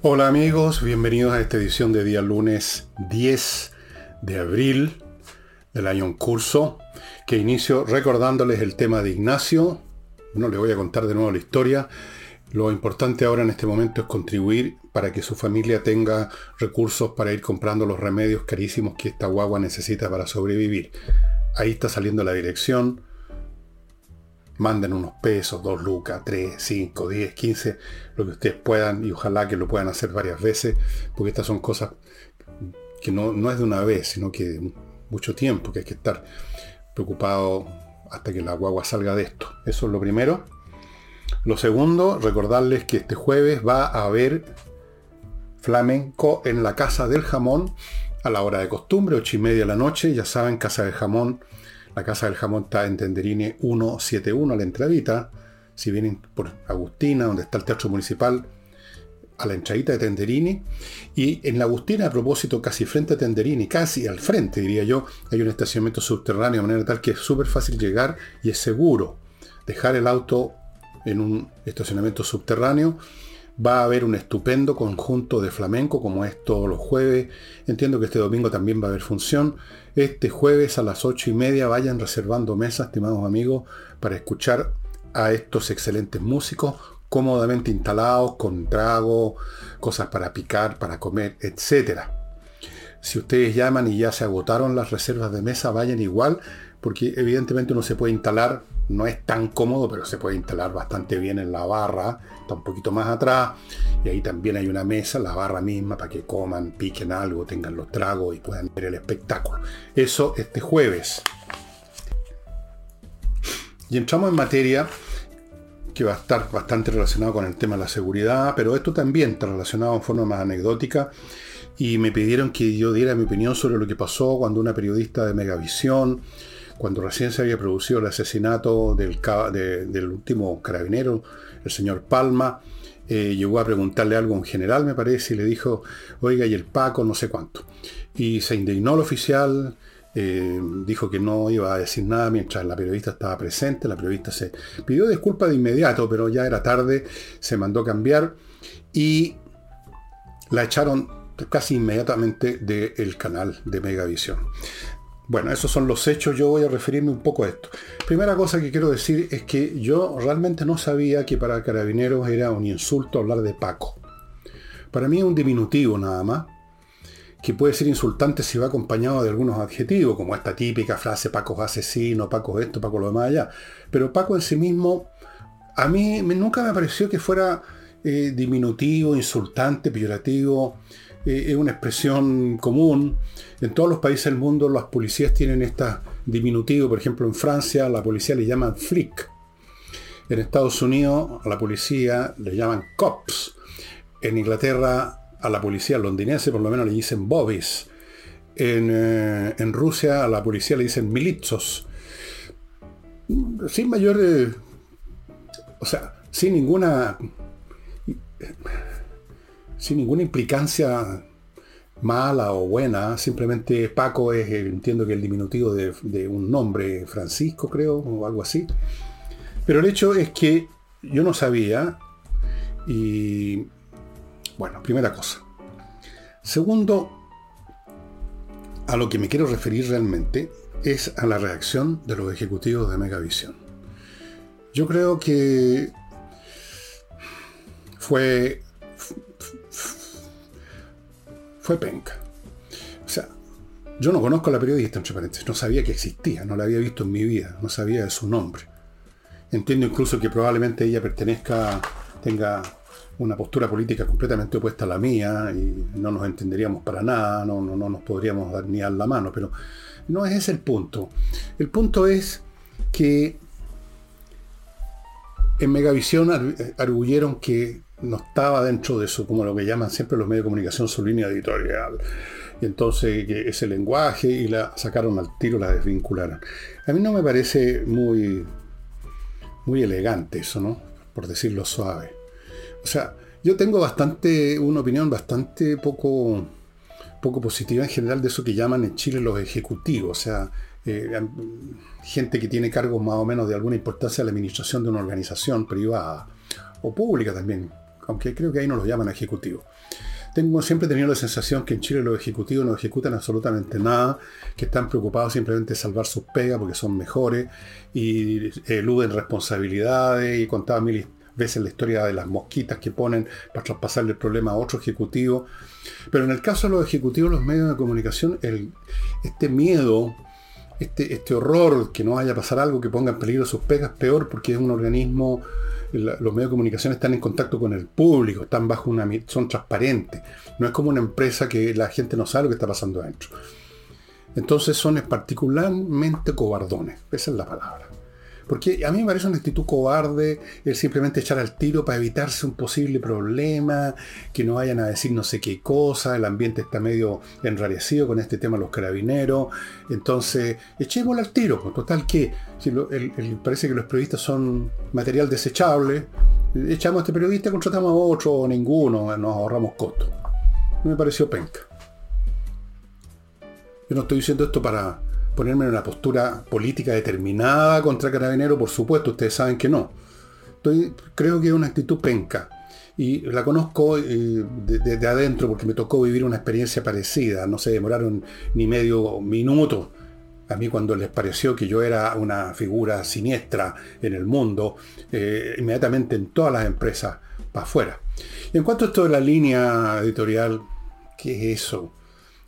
Hola amigos, bienvenidos a esta edición de día lunes 10 de abril del año en curso, que inicio recordándoles el tema de Ignacio. No les voy a contar de nuevo la historia. Lo importante ahora en este momento es contribuir para que su familia tenga recursos para ir comprando los remedios carísimos que esta guagua necesita para sobrevivir. Ahí está saliendo la dirección manden unos pesos, dos lucas, tres, cinco, diez, quince, lo que ustedes puedan y ojalá que lo puedan hacer varias veces, porque estas son cosas que no, no es de una vez, sino que mucho tiempo, que hay que estar preocupado hasta que la guagua salga de esto. Eso es lo primero. Lo segundo, recordarles que este jueves va a haber flamenco en la Casa del Jamón a la hora de costumbre, ocho y media de la noche. Ya saben, Casa del Jamón la Casa del Jamón está en Tenderini 171, a la entradita. Si vienen por Agustina, donde está el Teatro Municipal, a la entradita de Tenderini. Y en la Agustina, a propósito, casi frente a Tenderini, casi al frente, diría yo, hay un estacionamiento subterráneo, de manera tal que es súper fácil llegar y es seguro dejar el auto en un estacionamiento subterráneo Va a haber un estupendo conjunto de flamenco, como es todos los jueves. Entiendo que este domingo también va a haber función. Este jueves a las ocho y media vayan reservando mesas, estimados amigos, para escuchar a estos excelentes músicos cómodamente instalados, con trago, cosas para picar, para comer, etc. Si ustedes llaman y ya se agotaron las reservas de mesa, vayan igual, porque evidentemente uno se puede instalar no es tan cómodo, pero se puede instalar bastante bien en la barra, está un poquito más atrás, y ahí también hay una mesa, la barra misma, para que coman, piquen algo, tengan los tragos y puedan ver el espectáculo. Eso este jueves. Y entramos en materia que va a estar bastante relacionado con el tema de la seguridad, pero esto también está relacionado en forma más anecdótica y me pidieron que yo diera mi opinión sobre lo que pasó cuando una periodista de Megavisión cuando recién se había producido el asesinato del, último carabinero, el señor Palma, eh, llegó a preguntarle algo en general, me parece, y le dijo, oiga, y el Paco, no sé cuánto. Y se indignó el oficial, eh, dijo que no iba a decir nada mientras la periodista estaba presente, la periodista se pidió disculpas de inmediato, pero ya era tarde, se mandó cambiar y la echaron casi inmediatamente del canal de Megavisión. Bueno, esos son los hechos, yo voy a referirme un poco a esto. Primera cosa que quiero decir es que yo realmente no sabía que para carabineros era un insulto hablar de Paco. Para mí es un diminutivo nada más, que puede ser insultante si va acompañado de algunos adjetivos, como esta típica frase Paco es asesino, Paco esto, Paco lo demás allá. Pero Paco en sí mismo, a mí nunca me pareció que fuera eh, diminutivo, insultante, peyorativo. Eh, es una expresión común. En todos los países del mundo las policías tienen esta diminutivo. Por ejemplo, en Francia la policía le llaman flic. En Estados Unidos a la policía le llaman cops. En Inglaterra a la policía londinense por lo menos le dicen bobbies. En, eh, Rusia a la policía le dicen militsos. Sin mayor... o sea, sin ninguna sin ninguna implicancia mala o buena, simplemente Paco es, entiendo que el diminutivo de, un nombre, Francisco creo, o algo así. Pero el hecho es que yo no sabía y, bueno, primera cosa. Segundo, a lo que me quiero referir realmente es a la reacción de los ejecutivos de Megavisión. Yo creo que fue fue penca. O sea, yo no conozco a la periodista, entre paréntesis, no sabía que existía, no la había visto en mi vida, no sabía de su nombre. Entiendo incluso que probablemente ella pertenezca, tenga una postura política completamente opuesta a la mía y no nos entenderíamos para nada, no, no, no nos podríamos dar ni a la mano, pero no es ese el punto. El punto es que en Megavisión arguyeron que no estaba dentro de eso, como lo que llaman siempre los medios de comunicación, su línea editorial. Y entonces ese lenguaje y la sacaron al tiro, la desvincularon. A mí no me parece muy, muy elegante eso, ¿no? Por decirlo suave. O sea, yo tengo bastante, una opinión bastante poco, poco positiva en general de eso que llaman en Chile los ejecutivos. O sea, eh, gente que tiene cargos más o menos de alguna importancia en la administración de una organización privada o pública también, aunque creo que ahí no los llaman ejecutivos. Tengo siempre tenido la sensación que en Chile los ejecutivos no ejecutan absolutamente nada, que están preocupados simplemente de salvar sus pegas porque son mejores y eluden responsabilidades y contaba mil veces la historia de las mosquitas que ponen para traspasarle el problema a otro ejecutivo. Pero en el caso de los ejecutivos, los medios de comunicación, este miedo este, este, horror que no vaya a pasar algo que ponga en peligro sus pegas, peor porque es un organismo, los medios de comunicación están en contacto con el público, están bajo una, son transparentes. No es como una empresa que la gente no sabe lo que está pasando adentro. Entonces son particularmente cobardones, esa es la palabra. Porque a mí me parece una actitud cobarde el simplemente echar al tiro para evitarse un posible problema, que no vayan a decir no sé qué cosa, el ambiente está medio enrarecido con este tema de los carabineros. Entonces, echémosle al tiro, pues, total que si parece que los periodistas son material desechable, echamos a este periodista, contratamos a otro o ninguno, nos ahorramos costos. Me pareció penca. Yo no estoy diciendo esto para ponerme en una postura política determinada contra Carabinero, por supuesto, ustedes saben que no. Creo que es una actitud penca. Y la conozco desde eh, de, adentro porque me tocó vivir una experiencia parecida. No se demoraron ni medio minuto. A mí cuando les pareció que yo era una figura siniestra en el mundo, eh, inmediatamente en todas las empresas para afuera. Y en cuanto a esto de la línea editorial, ¿qué es eso?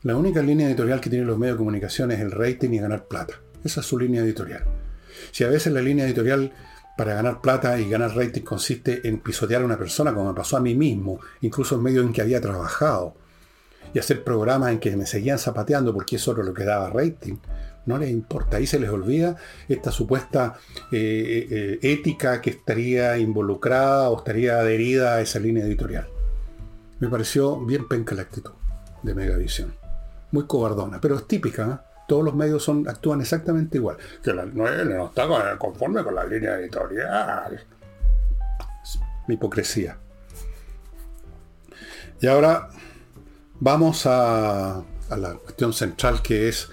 La única línea editorial que tienen los medios de comunicación es el rating y ganar plata. Esa es su línea editorial. Si a veces la línea editorial para ganar plata y ganar rating consiste en pisotear a una persona, como me pasó a mí mismo, incluso en medio en que había trabajado, y hacer programas en que me seguían zapateando porque eso era lo que daba rating, no les importa. Ahí se les olvida esta supuesta eh, eh, ética que estaría involucrada o estaría adherida a esa línea editorial. Me pareció bien penca la actitud de Megavisión muy cobardona, pero es típica. ¿eh? Todos los medios actúan exactamente igual. Que la, no, no, está conforme con la línea editorial. mi hipocresía. Y ahora vamos a la cuestión central que es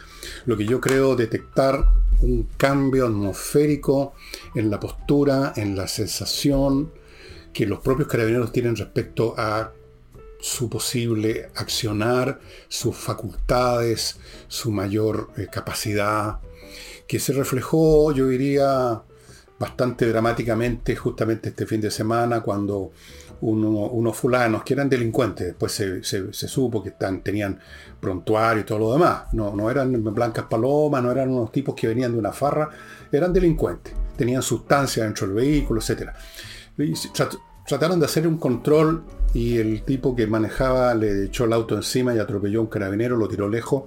lo que yo creo detectar un cambio atmosférico en la postura, en la sensación que los propios carabineros tienen respecto a su posible accionar, sus facultades, su mayor eh, capacidad, que se reflejó, yo diría, bastante dramáticamente justamente este fin de semana cuando unos fulanos que eran delincuentes, después se, supo que están, tenían prontuario y todo lo demás, no, no eran blancas palomas, no eran unos tipos que venían de una farra, eran delincuentes, tenían sustancia dentro del vehículo, etc. trataron de hacer un control y el tipo que manejaba le echó el auto encima y atropelló a un carabinero, lo tiró lejos.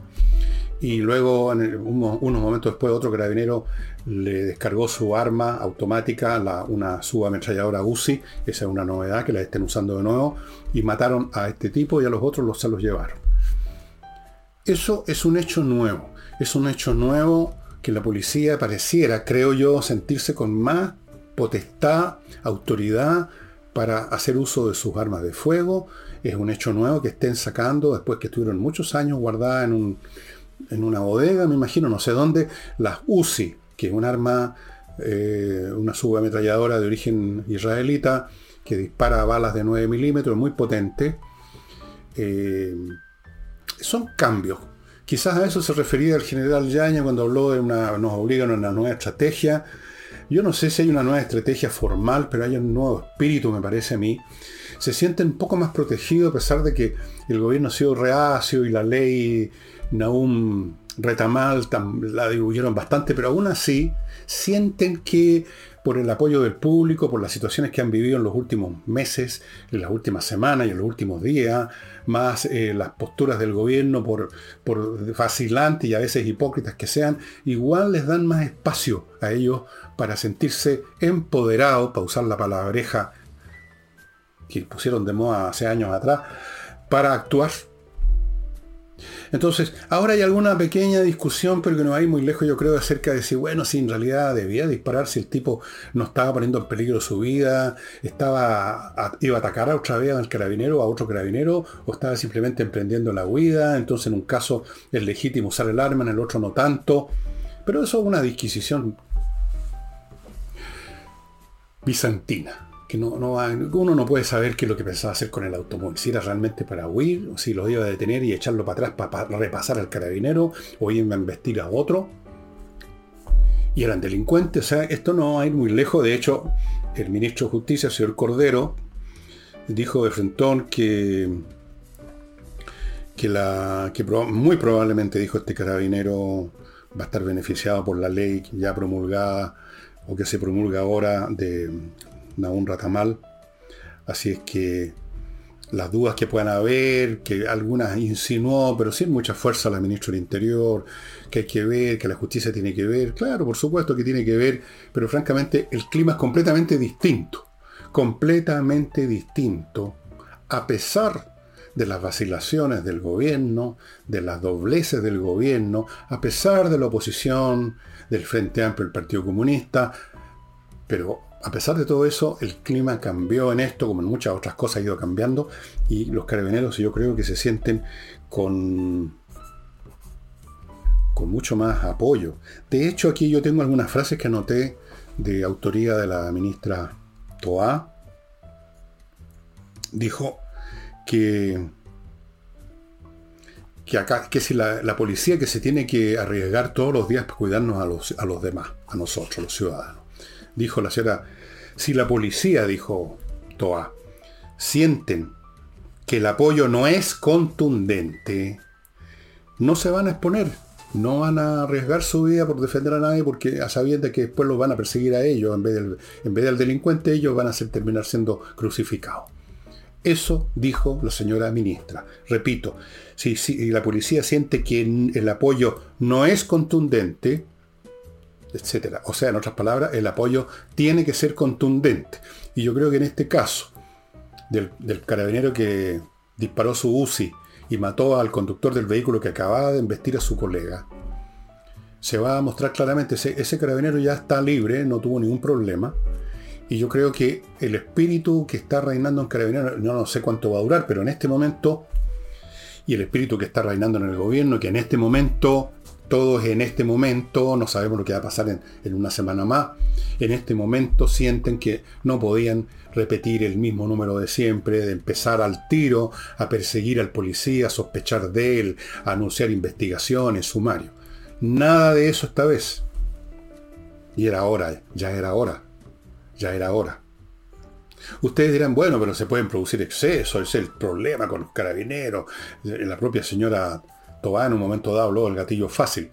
Y luego, unos, momentos después, otro carabinero le descargó su arma automática, la, una subametralladora UCI, esa es una novedad que la estén usando de nuevo, y mataron a este tipo y a los otros los se los llevaron. Eso es un hecho nuevo, es un hecho nuevo que la policía pareciera, creo yo, sentirse con más potestad, autoridad para hacer uso de sus armas de fuego. Es un hecho nuevo que estén sacando después que estuvieron muchos años guardadas en, una bodega, me imagino, no sé dónde, las UCI, que es un arma, eh, una subametralladora de origen israelita que dispara balas de 9 milímetros, muy potente. Eh, son cambios. Quizás a eso se refería el general Yaña cuando habló de una, nos obligan a una nueva estrategia yo no sé si hay una nueva estrategia formal, pero hay un nuevo espíritu, me parece a mí. Se sienten un poco más protegidos a pesar de que el gobierno ha sido reacio y la ley Naum Retamal la diluyeron bastante, pero aún así sienten que por el apoyo del público, por las situaciones que han vivido en los últimos meses, en las últimas semanas y en los últimos días, más eh, las posturas del gobierno, por, por vacilantes y a veces hipócritas que sean, igual les dan más espacio a ellos para sentirse empoderados, para usar la palabreja que pusieron de moda hace años atrás, para actuar entonces, ahora hay alguna pequeña discusión, pero que no hay muy lejos, yo creo, acerca de si, bueno, si en realidad debía disparar, si el tipo no estaba poniendo en peligro su vida, estaba iba a atacar a otra vez al carabinero, a otro carabinero, o estaba simplemente emprendiendo la huida. Entonces, en un caso es legítimo usar el arma, en el otro no tanto. Pero eso es una disquisición bizantina. Que no, no uno no puede saber qué es lo que pensaba hacer con el automóvil. Si era realmente para huir, o si lo iba a detener y echarlo para atrás para, repasar al carabinero, o iba a investir a otro. Y eran delincuentes. O sea, esto no va a ir muy lejos. De hecho, el ministro de Justicia, señor Cordero, dijo de Frentón que, que, la, que muy probablemente, dijo este carabinero, va a estar beneficiado por la ley ya promulgada o que se promulga ahora de un Ratamal. Así es que las dudas que puedan haber, que algunas insinuó, pero sin mucha fuerza la ministra del Interior, que hay que ver, que la justicia tiene que ver, claro, por supuesto que tiene que ver, pero francamente el clima es completamente distinto, completamente distinto, a pesar de las vacilaciones del gobierno, de las dobleces del gobierno, a pesar de la oposición del Frente Amplio del Partido Comunista, pero a pesar de todo eso, el clima cambió en esto, como en muchas otras cosas ha ido cambiando, y los carabineros yo creo que se sienten con, con mucho más apoyo. De hecho, aquí yo tengo algunas frases que anoté de autoría de la ministra Toa. Dijo que, que, si la, la, policía que se tiene que arriesgar todos los días para cuidarnos a los, a los demás, a nosotros, los ciudadanos dijo la señora, si la policía, dijo Toa, sienten que el apoyo no es contundente, no se van a exponer, no van a arriesgar su vida por defender a nadie porque a sabiendas que después los van a perseguir a ellos, en vez del, en vez del delincuente ellos van a ser, terminar siendo crucificados. Eso dijo la señora ministra. Repito, si, si la policía siente que el apoyo no es contundente, etcétera. O sea, en otras palabras, el apoyo tiene que ser contundente. Y yo creo que en este caso, del, carabinero que disparó su UCI y mató al conductor del vehículo que acababa de embestir a su colega, se va a mostrar claramente, ese, ese carabinero ya está libre, no tuvo ningún problema. Y yo creo que el espíritu que está reinando en carabinero, no, no sé cuánto va a durar, pero en este momento, y el espíritu que está reinando en el gobierno, que en este momento todos en este momento, no sabemos lo que va a pasar en, una semana más, en este momento sienten que no podían repetir el mismo número de siempre, de empezar al tiro, a perseguir al policía, a sospechar de él, a anunciar investigaciones, sumario. Nada de eso esta vez. Y era hora, ya era hora, ya era hora. Ustedes dirán, bueno, pero se pueden producir excesos, es el problema con los carabineros. La propia señora Tobá en un momento dado habló del gatillo fácil.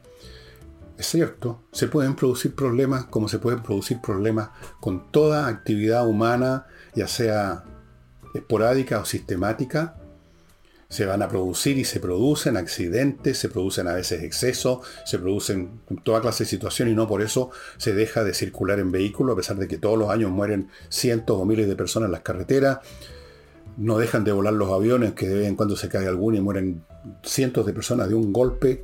Es cierto, se pueden producir problemas como se pueden producir problemas con toda actividad humana, ya sea esporádica o sistemática. Se van a producir y se producen accidentes, se producen a veces excesos, se producen toda clase de situaciones y no por eso se deja de circular en vehículos, a pesar de que todos los años mueren cientos o miles de personas en las carreteras no dejan de volar los aviones, que de vez en cuando se cae alguno y mueren cientos de personas de un golpe.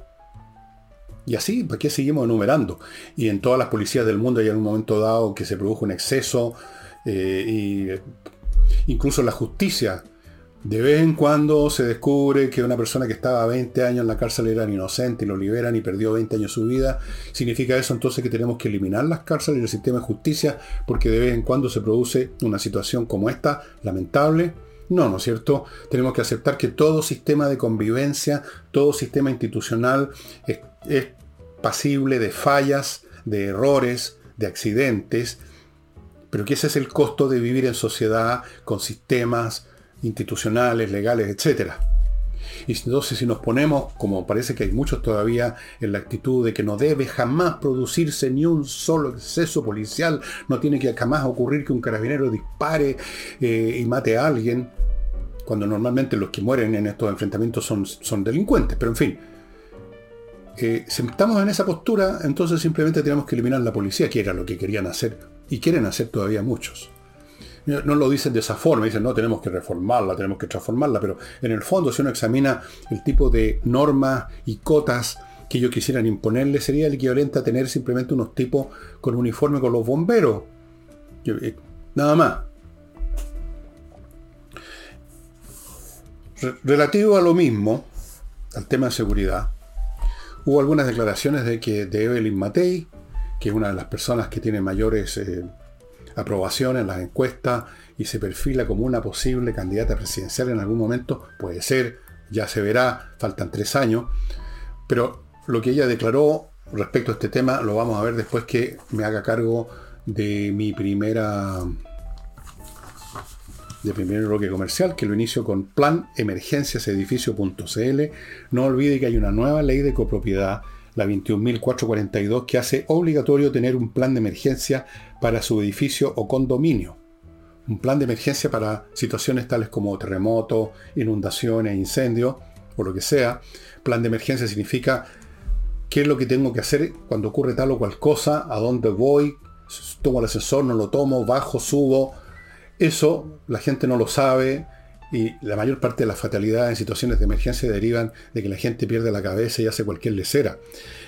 Y así, ¿para qué seguimos enumerando? Y en todas las policías del mundo hay en un momento dado que se produjo un exceso, eh, y incluso la justicia. De vez en cuando se descubre que una persona que estaba 20 años en la cárcel era inocente y lo liberan y perdió 20 años su vida. ¿Significa eso entonces que tenemos que eliminar las cárceles y el sistema de justicia porque de vez en cuando se produce una situación como esta, lamentable? No, ¿no es cierto? Tenemos que aceptar que todo sistema de convivencia, todo sistema institucional es, pasible de fallas, de errores, de accidentes, pero que ese es el costo de vivir en sociedad con sistemas institucionales, legales, etc. Y entonces si nos ponemos, como parece que hay muchos todavía, en la actitud de que no debe jamás producirse ni un solo exceso policial, no tiene que jamás ocurrir que un carabinero dispare eh, y mate a alguien, cuando normalmente los que mueren en estos enfrentamientos son, son delincuentes, pero en fin. Eh, si estamos en esa postura, entonces simplemente tenemos que eliminar la policía, que era lo que querían hacer, y quieren hacer todavía muchos. No, lo dicen de esa forma, dicen, no, tenemos que reformarla, tenemos que transformarla, pero en el fondo, si uno examina el tipo de normas y cotas que ellos quisieran imponerle, sería el equivalente a tener simplemente unos tipos con uniforme con los bomberos. Eh, nada más. Relativo a lo mismo, al tema de seguridad, hubo algunas declaraciones de que de Evelyn Matei, que es una de las personas que tiene mayores eh, aprobación en las encuestas y se perfila como una posible candidata presidencial en algún momento, puede ser, ya se verá, faltan tres años, pero lo que ella declaró respecto a este tema lo vamos a ver después que me haga cargo de mi primera de primer bloque comercial, que lo inicio con plan emergenciasedificio.cl. No olvide que hay una nueva ley de copropiedad, la 21.442, que hace obligatorio tener un plan de emergencia para su edificio o condominio. Un plan de emergencia para situaciones tales como terremotos, inundaciones, incendios o lo que sea. Plan de emergencia significa qué es lo que tengo que hacer cuando ocurre tal o cual cosa, a dónde voy, tomo el ascensor, no lo tomo, bajo, subo, eso la gente no lo sabe y la mayor parte de las fatalidades en situaciones de emergencia derivan de que la gente pierde la cabeza y hace cualquier lecera.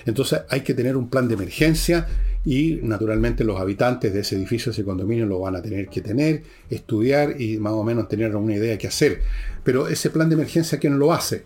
Entonces hay que tener un plan de emergencia y naturalmente los habitantes de ese edificio, ese condominio lo van a tener que tener, estudiar y más o menos tener una idea de qué hacer. Pero ese plan de emergencia, ¿quién lo hace?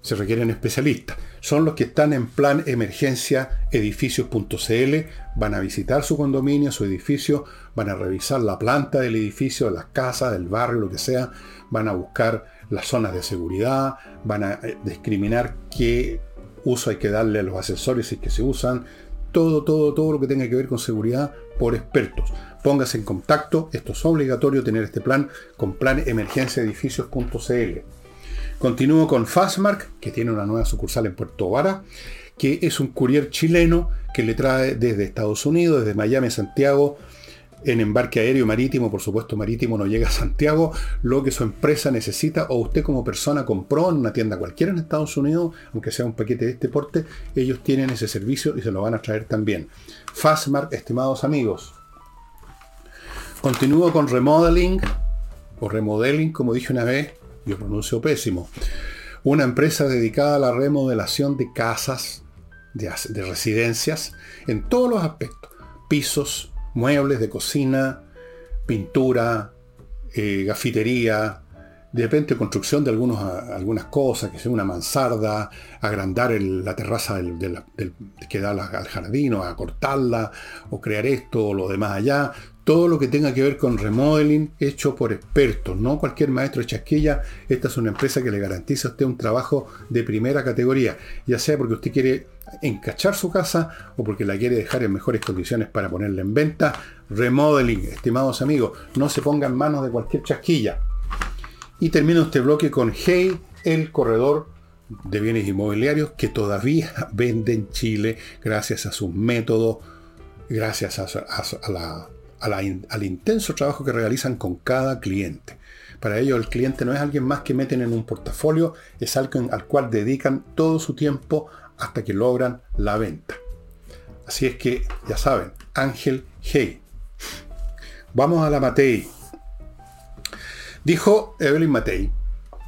Se requieren especialistas son los que están en plan emergencia edificios.cl, van a visitar su condominio, su edificio, van a revisar la planta del edificio, las casas, del barrio, lo que sea, van a buscar las zonas de seguridad, van a eh, discriminar qué uso hay que darle a los accesorios si que se usan, todo, todo, todo lo que tenga que ver con seguridad por expertos. Póngase en contacto, esto es obligatorio tener este plan con plan emergencia edificios.cl. Continúo con Fastmark, que tiene una nueva sucursal en Puerto Vara, que es un courier chileno que le trae desde Estados Unidos, desde Miami Santiago, en embarque aéreo marítimo, por supuesto marítimo no llega a Santiago, lo que su empresa necesita o usted como persona compró en una tienda cualquiera en Estados Unidos, aunque sea un paquete de este porte, ellos tienen ese servicio y se lo van a traer también. Fastmark, estimados amigos. Continúo con remodeling o remodeling, como dije una vez, yo pronuncio pésimo, una empresa dedicada a la remodelación de casas, de, residencias, en todos los aspectos. Pisos, muebles de cocina, pintura, eh, gafitería, de repente construcción de algunos, algunas cosas, que sea una mansarda, agrandar la terraza del, que da al jardín, o acortarla, o crear esto o lo demás allá todo lo que tenga que ver con remodeling hecho por expertos, no cualquier maestro de chasquilla. Esta es una empresa que le garantiza a usted un trabajo de primera categoría, ya sea porque usted quiere encachar su casa o porque la quiere dejar en mejores condiciones para ponerla en venta. Remodeling, estimados amigos, no se ponga en manos de cualquier chasquilla. Y termino este bloque con Hey, el corredor de bienes inmobiliarios que todavía vende en Chile gracias a sus métodos, gracias a la al intenso trabajo que realizan con cada cliente. Para ello el cliente no es alguien más que meten en un portafolio, es alguien al cual dedican todo su tiempo hasta que logran la venta. Así es que, ya saben, Ángel Hey. Vamos a la Matei. Dijo Evelyn Matei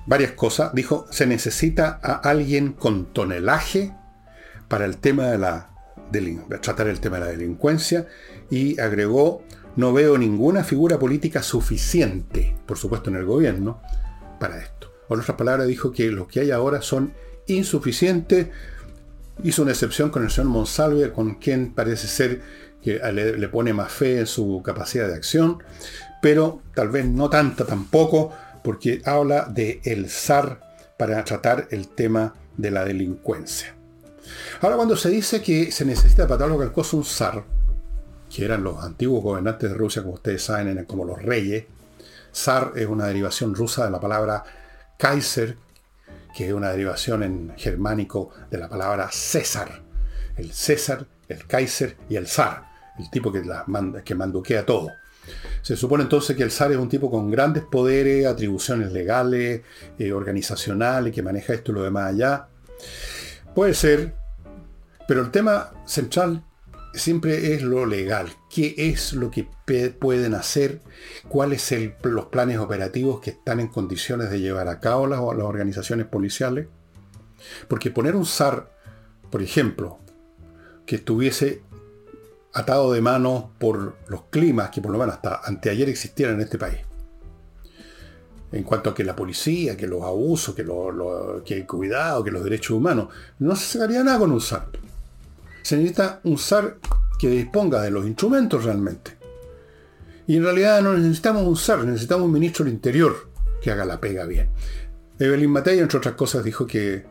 varias cosas. Dijo, se necesita a alguien con tonelaje para el tema de la tratar el tema de la delincuencia y agregó no veo ninguna figura política suficiente, por supuesto en el gobierno, para esto. O en otras palabras, dijo que los que hay ahora son insuficientes. Hizo una excepción con el señor Monsalve, con quien parece ser que le, pone más fe en su capacidad de acción, pero tal vez no tanta tampoco, porque habla de el SAR para tratar el tema de la delincuencia. Ahora, cuando se dice que se necesita para tal cosa un SAR, que eran los antiguos gobernantes de Rusia, como ustedes saben, eran como los reyes. Zar es una derivación rusa de la palabra Kaiser, que es una derivación en germánico de la palabra César. El César, el Kaiser y el Zar, el tipo que, la que manduquea todo. Se supone entonces que el zar es un tipo con grandes poderes, atribuciones legales, eh, organizacionales, que maneja esto y lo demás allá. Puede ser, pero el tema central siempre es lo legal. ¿Qué es lo que pueden hacer? ¿Cuáles son los planes operativos que están en condiciones de llevar a cabo las, organizaciones policiales? Porque poner un SAR, por ejemplo, que estuviese atado de mano por los climas que por lo menos hasta anteayer existieran en este país. En cuanto a que la policía, que los abusos, que, lo, que el cuidado, que los derechos humanos, no se sacaría nada con un SAR se necesita un SAR que disponga de los instrumentos realmente. Y en realidad no necesitamos un SAR, necesitamos un ministro del Interior que haga la pega bien. Evelyn Matei, entre otras cosas, dijo que,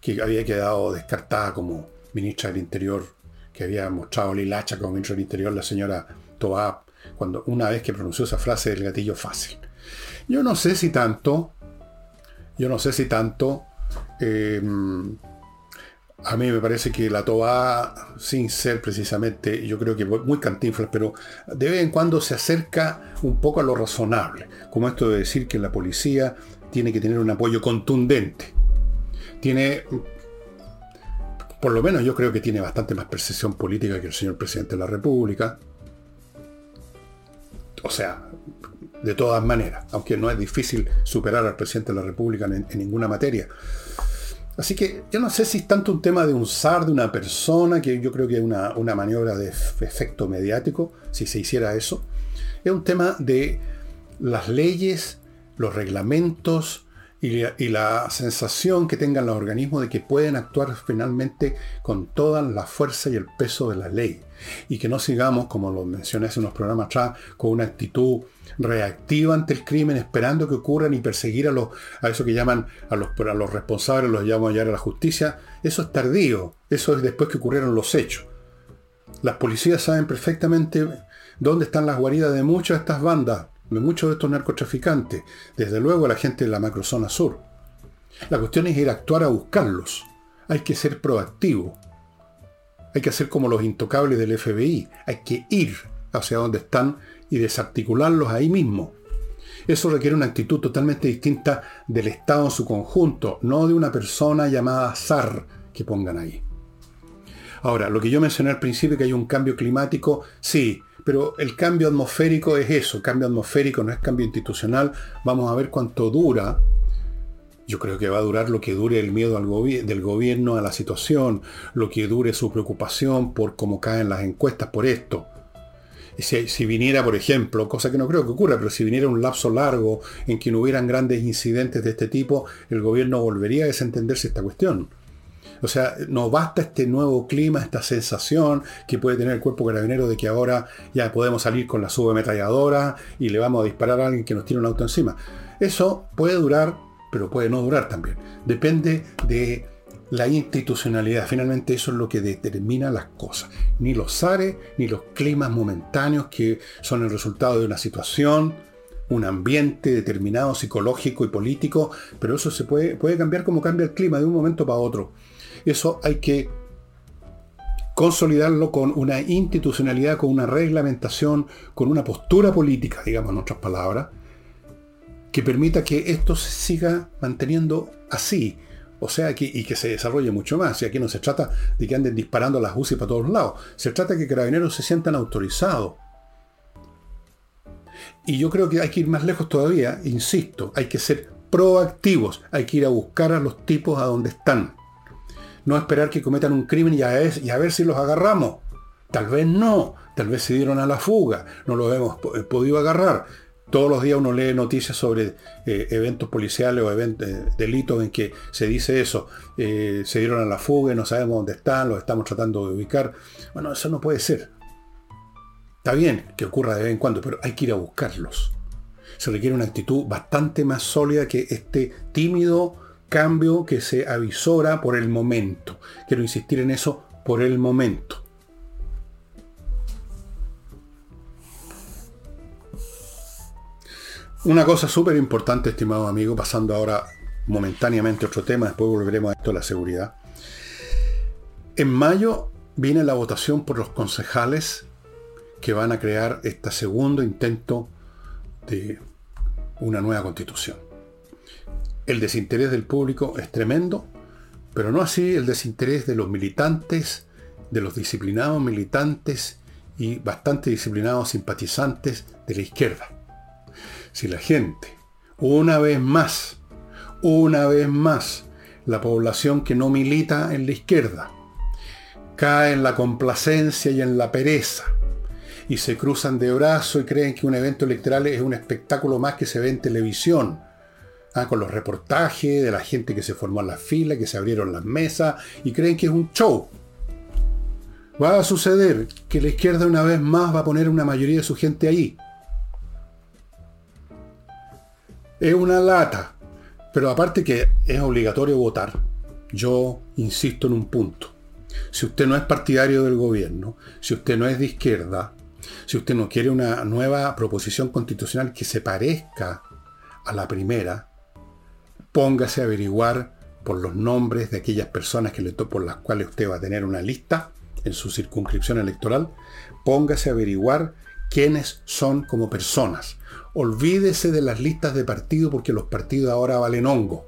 que había quedado descartada como ministra del Interior, que había mostrado Lilacha como ministra del Interior la señora Toab, cuando una vez que pronunció esa frase del gatillo fácil. Yo no sé si tanto, yo no sé si tanto, eh, a mí me parece que la Toba, sin ser precisamente, yo creo que muy cantinflas, pero de vez en cuando se acerca un poco a lo razonable, como esto de decir que la policía tiene que tener un apoyo contundente. Tiene, por lo menos yo creo que tiene bastante más percepción política que el señor presidente de la República. O sea, de todas maneras, aunque no es difícil superar al presidente de la República en, en ninguna materia. Así que yo no sé si es tanto un tema de un zar, de una persona, que yo creo que es una, maniobra de efecto mediático, si se hiciera eso. Es un tema de las leyes, los reglamentos, y, la sensación que tengan los organismos de que pueden actuar finalmente con toda la fuerza y el peso de la ley. Y que no sigamos, como lo mencioné hace unos programas atrás, con una actitud reactiva ante el crimen, esperando que ocurran y perseguir a, los, a eso que llaman a los, a los responsables, los llaman a llevar a la justicia. Eso es tardío, eso es después que ocurrieron los hechos. Las policías saben perfectamente dónde están las guaridas de muchas de estas bandas de muchos de estos narcotraficantes, desde luego la gente de la macrozona sur. La cuestión es ir a actuar a buscarlos. Hay que ser proactivo. Hay que hacer como los intocables del FBI. Hay que ir hacia donde están y desarticularlos ahí mismo. Eso requiere una actitud totalmente distinta del Estado en su conjunto, no de una persona llamada SAR que pongan ahí. Ahora, lo que yo mencioné al principio, que hay un cambio climático, sí, pero el cambio atmosférico es eso, cambio atmosférico no es cambio institucional. Vamos a ver cuánto dura. Yo creo que va a durar lo que dure el miedo del gobierno a la situación, lo que dure su preocupación por cómo caen las encuestas por esto. Si, viniera, por ejemplo, cosa que no creo que ocurra, pero si viniera un lapso largo en que no hubieran grandes incidentes de este tipo, el gobierno volvería a desentenderse esta cuestión. O sea, no basta este nuevo clima, esta sensación que puede tener el cuerpo carabinero de que ahora ya podemos salir con la subametralladora y le vamos a disparar a alguien que nos tiene un auto encima. Eso puede durar, pero puede no durar también. Depende de la institucionalidad. Finalmente eso es lo que determina las cosas. Ni los SARE, ni los climas momentáneos que son el resultado de una situación, un ambiente determinado psicológico y político, pero eso se puede, puede cambiar como cambia el clima de un momento para otro. Eso hay que consolidarlo con una institucionalidad, con una reglamentación, con una postura política, digamos en otras palabras, que permita que esto se siga manteniendo así. O sea, que, y que se desarrolle mucho más. Y aquí no se trata de que anden disparando las UCI para todos lados. Se trata de que carabineros se sientan autorizados. Y yo creo que hay que ir más lejos todavía, insisto, hay que ser proactivos, hay que ir a buscar a los tipos a donde están no esperar que cometan un crimen y a, ver, si los agarramos. Tal vez no, tal vez se dieron a la fuga, no lo hemos eh, podido agarrar. Todos los días uno lee noticias sobre eh, eventos policiales o eh, delitos en que se dice eso. se dieron a la fuga y no sabemos dónde están, los estamos tratando de ubicar. Bueno, eso no puede ser. Está bien que ocurra de vez en cuando, pero hay que ir a buscarlos. Se requiere una actitud bastante más sólida que este tímido cambio que se avisora por el momento. Quiero insistir en eso, por el momento. Una cosa súper importante, estimado amigo, pasando ahora momentáneamente a otro tema, después volveremos a esto la seguridad. En mayo viene la votación por los concejales que van a crear este segundo intento de una nueva constitución el desinterés del público es tremendo, pero no así el desinterés de los militantes, de los disciplinados militantes y bastante disciplinados simpatizantes de la izquierda. Si la gente, una vez más, una vez más, la población que no milita en la izquierda, cae en la complacencia y en la pereza, y se cruzan de brazo y creen que un evento electoral es un espectáculo más que se ve en televisión, Ah, con los reportajes de la gente que se formó en la fila, que se abrieron las mesas y creen que es un show. Va a suceder que la izquierda una vez más va a poner una mayoría de su gente ahí. Es una lata. Pero aparte que es obligatorio votar, yo insisto en un punto. Si usted no es partidario del gobierno, si usted no es de izquierda, si usted no quiere una nueva proposición constitucional que se parezca a la primera, póngase a averiguar por los nombres de aquellas personas que le por las cuales usted va a tener una lista en su circunscripción electoral, póngase a averiguar quiénes son como personas. Olvídese de las listas de partido porque los partidos ahora valen hongo.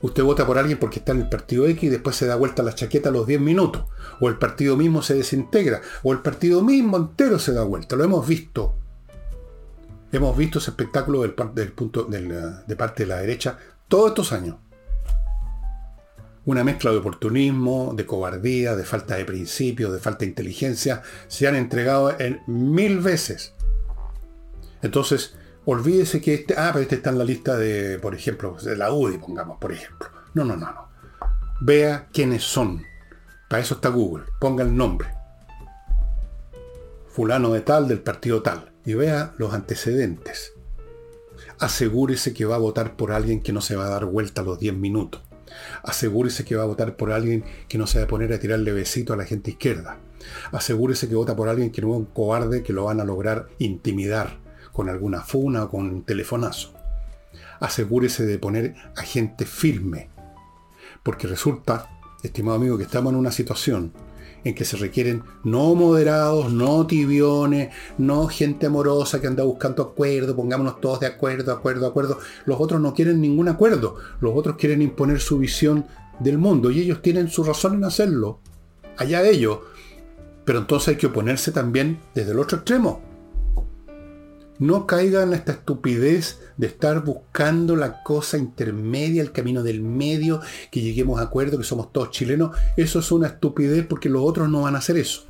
Usted vota por alguien porque está en el partido X y después se da vuelta la chaqueta a los 10 minutos. O el partido mismo se desintegra. O el partido mismo entero se da vuelta. Lo hemos visto. Hemos visto ese espectáculo del, punto, de parte de la derecha todos estos años. Una mezcla de oportunismo, de cobardía, de falta de principios, de falta de inteligencia, se han entregado en mil veces. Entonces, olvídese que este, ah, pero este está en la lista de, por ejemplo, de la UDI, pongamos, por ejemplo. No, no, no, no. Vea quiénes son. Para eso está Google. Ponga el nombre. Fulano de tal, del partido tal. Y vea los antecedentes. Asegúrese que va a votar por alguien que no se va a dar vuelta a los 10 minutos. Asegúrese que va a votar por alguien que no se va a poner a tirarle besito a la gente izquierda. Asegúrese que vota por alguien que no es un cobarde que lo van a lograr intimidar con alguna funa o con un telefonazo. Asegúrese de poner a gente firme. Porque resulta, estimado amigo, que estamos en una situación en que se requieren no moderados, no tibiones, no gente amorosa que anda buscando acuerdo, pongámonos todos de acuerdo, acuerdo, acuerdo. Los otros no quieren ningún acuerdo, los otros quieren imponer su visión del mundo y ellos tienen su razón en hacerlo. Allá de ellos. Pero entonces hay que oponerse también desde el otro extremo. No caigan en esta estupidez de estar buscando la cosa intermedia, el camino del medio, que lleguemos a acuerdo, que somos todos chilenos. Eso es una estupidez porque los otros no van a hacer eso.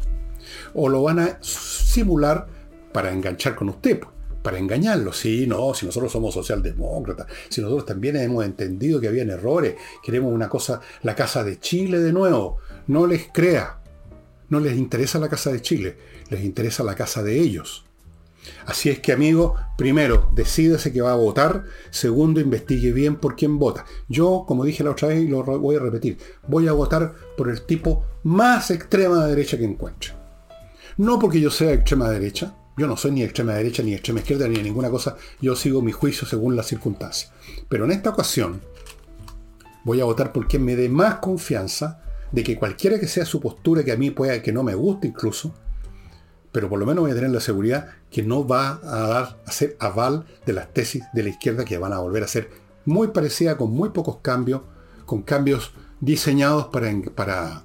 O lo van a simular para enganchar con usted, pues, para engañarlo. Sí, no, si nosotros somos socialdemócratas, si nosotros también hemos entendido que habían errores, queremos una cosa, la Casa de Chile de nuevo. No les crea. No les interesa la Casa de Chile, les interesa la casa de ellos. Así es que, amigo, primero, decídese que va a votar. Segundo, investigue bien por quién vota. Yo, como dije la otra vez y lo voy a repetir, voy a votar por el tipo más extrema derecha que encuentre. No porque yo sea extrema derecha. Yo no soy ni extrema derecha, ni extrema izquierda, ni ninguna cosa. Yo sigo mi juicio según las circunstancias. Pero en esta ocasión, voy a votar por quien me dé más confianza de que cualquiera que sea su postura, que a mí pueda, que no me guste incluso, pero por lo menos voy a tener la seguridad que no va a dar a ser aval de las tesis de la izquierda que van a volver a ser muy parecida con muy pocos cambios, con cambios diseñados para, para,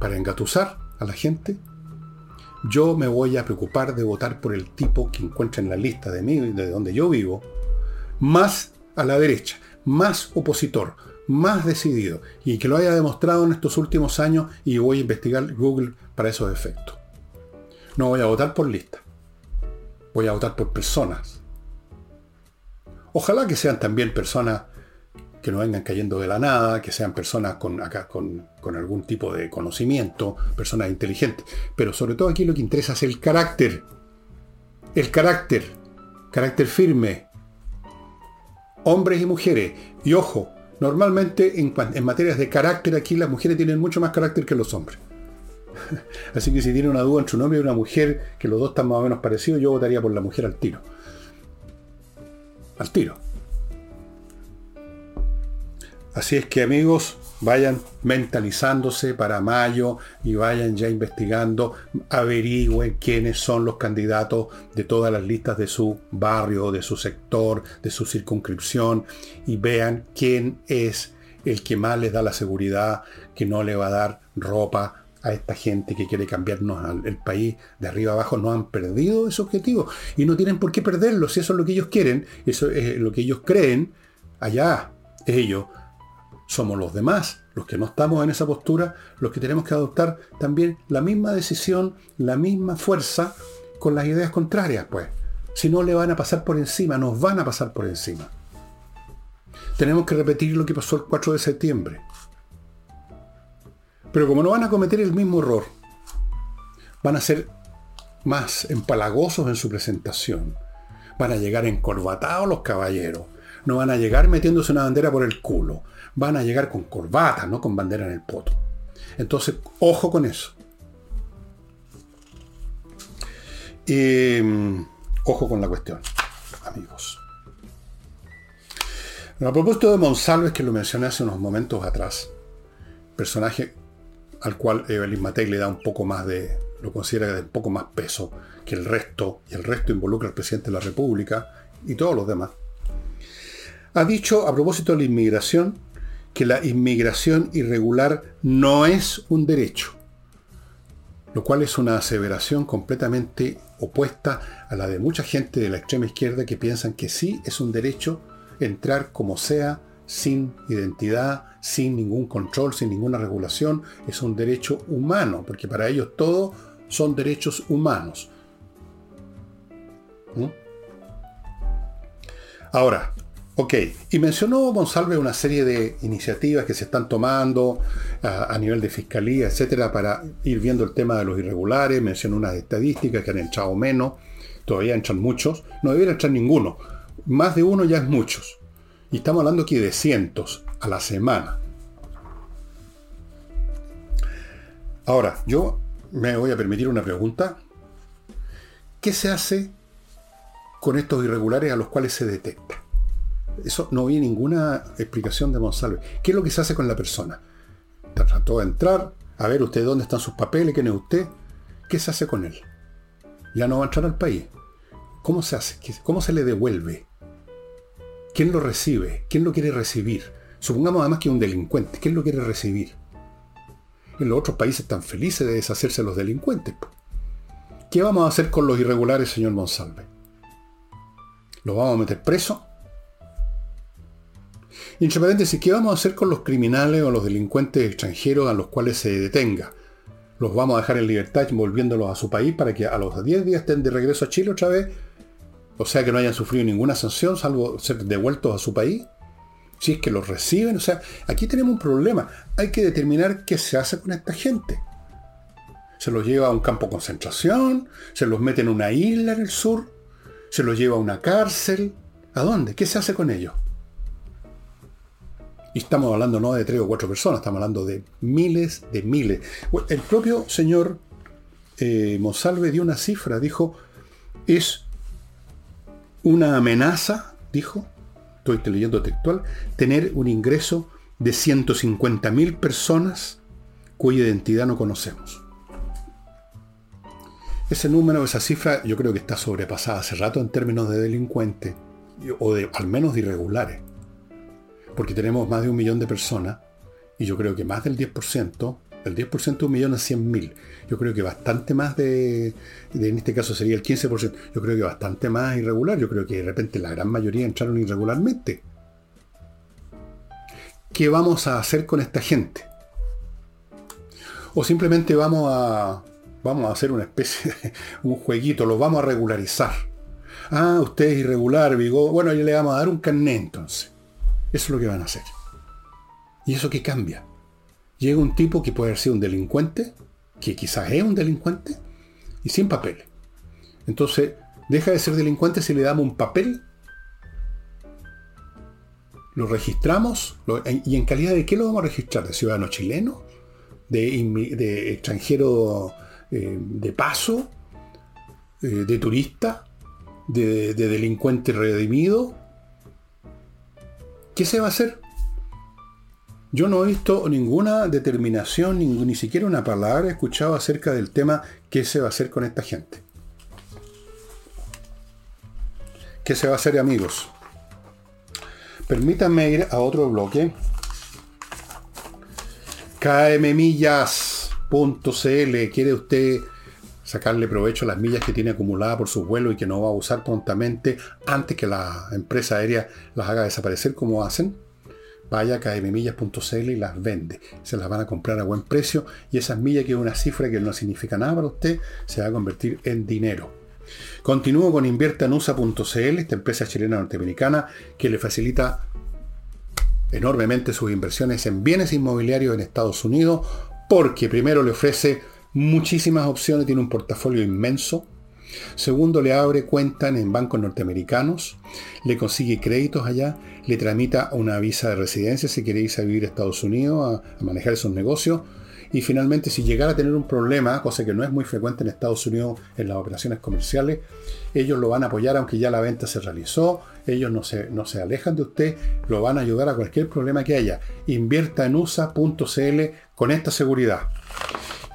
para engatusar a la gente. Yo me voy a preocupar de votar por el tipo que encuentra en la lista de mí, de donde yo vivo, más a la derecha, más opositor, más decidido, y que lo haya demostrado en estos últimos años y voy a investigar Google para esos efectos. No voy a votar por lista. Voy a votar por personas. Ojalá que sean también personas que no vengan cayendo de la nada, que sean personas con, algún tipo de conocimiento, personas inteligentes. Pero sobre todo aquí lo que interesa es el carácter. El carácter. Carácter firme. Hombres y mujeres. Y ojo, normalmente en, en materias de carácter aquí las mujeres tienen mucho más carácter que los hombres. Así que si tiene una duda entre un hombre y una mujer, que los dos están más o menos parecidos, yo votaría por la mujer al tiro. Al tiro. Así es que amigos, vayan mentalizándose para mayo y vayan ya investigando, averigüen quiénes son los candidatos de todas las listas de su barrio, de su sector, de su circunscripción y vean quién es el que más les da la seguridad que no le va a dar ropa a esta gente que quiere cambiarnos el país de arriba abajo, no han perdido ese objetivo y no tienen por qué perderlo. Si eso es lo que ellos quieren, eso es lo que ellos creen, allá ellos somos los demás, los que no estamos en esa postura, los que tenemos que adoptar también la misma decisión, la misma fuerza con las ideas contrarias, pues. Si no le van a pasar por encima, nos van a pasar por encima. Tenemos que repetir lo que pasó el 4 de septiembre. Pero como no van a cometer el mismo error, van a ser más empalagosos en su presentación, Van a llegar encorbatados los caballeros. No van a llegar metiéndose una bandera por el culo. Van a llegar con corbata, no con bandera en el poto. Entonces, ojo con eso. Mm, ojo con la cuestión, amigos. a propósito de Monsalves, que lo mencioné hace unos momentos atrás, personaje al cual Evelyn Matei le da un poco más de, lo considera de un poco más peso que el resto, y el resto involucra al presidente de la República y todos los demás, ha dicho a propósito de la inmigración que la inmigración irregular no es un derecho, lo cual es una aseveración completamente opuesta a la de mucha gente de la extrema izquierda que piensan que sí es un derecho entrar como sea, sin identidad, sin ningún control, sin ninguna regulación, es un derecho humano, porque para ellos todo son derechos humanos. ¿Mm? Ahora, ok, y mencionó Monsalve una serie de iniciativas que se están tomando a, nivel de fiscalía, etcétera, para ir viendo el tema de los irregulares. Mencionó unas estadísticas que han entrado menos, todavía entran muchos, no debería entrar ninguno. Más de uno ya es muchos. Y estamos hablando aquí de cientos a la semana. Ahora, yo me voy a permitir una pregunta. ¿Qué se hace con estos irregulares a los cuales se detecta? Eso no vi ninguna explicación de Monsalve. ¿Qué es lo que se hace con la persona? Trató de entrar, a ver usted dónde están sus papeles, quién es usted. ¿Qué se hace con él? Ya no va a entrar al país. ¿Cómo se hace? ¿Cómo se le devuelve? ¿Quién lo recibe? ¿Quién lo quiere recibir? Supongamos además que es un delincuente. ¿Quién lo quiere recibir? En los otros países están felices de deshacerse de los delincuentes. ¿Qué vamos a hacer con los irregulares, señor Monsalve? ¿Los vamos a meter presos? Y entre paréntesis, ¿qué vamos a hacer con los criminales o los delincuentes extranjeros a los cuales se detenga? ¿Los vamos a dejar en libertad volviéndolos a su país para que a los 10 días estén de regreso a Chile otra vez? O sea que no hayan sufrido ninguna sanción salvo ser devueltos a su país. Si es que los reciben. O sea, aquí tenemos un problema. Hay que determinar qué se hace con esta gente. Se los lleva a un campo de concentración, se los mete en una isla en el sur, se los lleva a una cárcel. ¿A dónde? ¿Qué se hace con ellos? Y estamos hablando no de tres o cuatro personas, estamos hablando de miles de miles. El propio señor eh, Monsalve dio una cifra, dijo, es una amenaza, dijo, estoy leyendo textual, tener un ingreso de 150.000 personas cuya identidad no conocemos. Ese número, esa cifra, yo creo que está sobrepasada hace rato en términos de delincuentes, o de al menos de irregulares. Porque tenemos más de un millón de personas, y yo creo que más del 10% el 10% de un millón a 100 mil. Yo creo que bastante más de, en este caso sería el 15%. Yo creo que bastante más irregular. Yo creo que de repente la gran mayoría entraron irregularmente. ¿Qué vamos a hacer con esta gente? O simplemente vamos a, vamos a hacer una especie de un jueguito, lo vamos a regularizar. Ah, usted es irregular, Vigo. Bueno, ya le vamos a dar un carnet entonces. Eso es lo que van a hacer. ¿Y eso qué cambia? Llega un tipo que puede ser un delincuente, que quizás es un delincuente, y sin papel. Entonces, deja de ser delincuente si le damos un papel, lo registramos, y en calidad de qué lo vamos a registrar, de ciudadano chileno, de, extranjero eh, de paso, eh, de turista, de delincuente redimido. ¿Qué se va a hacer? Yo no he visto ninguna determinación, ni, siquiera una palabra he escuchado acerca del tema qué se va a hacer con esta gente. ¿Qué se va a hacer, amigos? Permítanme ir a otro bloque. kmmillas.cl. ¿Quiere usted sacarle provecho a las millas que tiene acumuladas por su vuelo y que no va a usar prontamente antes que la empresa aérea las haga desaparecer como hacen? Vaya a kmmillas.cl y las vende. Se las van a comprar a buen precio y esas millas, que es una cifra que no significa nada para usted, se va a convertir en dinero. Continúo con inviertanusa.cl, esta empresa chilena norteamericana que le facilita enormemente sus inversiones en bienes inmobiliarios en Estados Unidos, porque primero le ofrece muchísimas opciones, tiene un portafolio inmenso, Segundo, le abre cuentas en bancos norteamericanos, le consigue créditos allá, le tramita una visa de residencia si quiere irse a vivir a Estados Unidos a, manejar esos negocios. Y finalmente, si llegara a tener un problema, cosa que no es muy frecuente en Estados Unidos en las operaciones comerciales, ellos lo van a apoyar aunque ya la venta se realizó, ellos no se, no se alejan de usted, lo van a ayudar a cualquier problema que haya. Invierta en USA.cl con esta seguridad.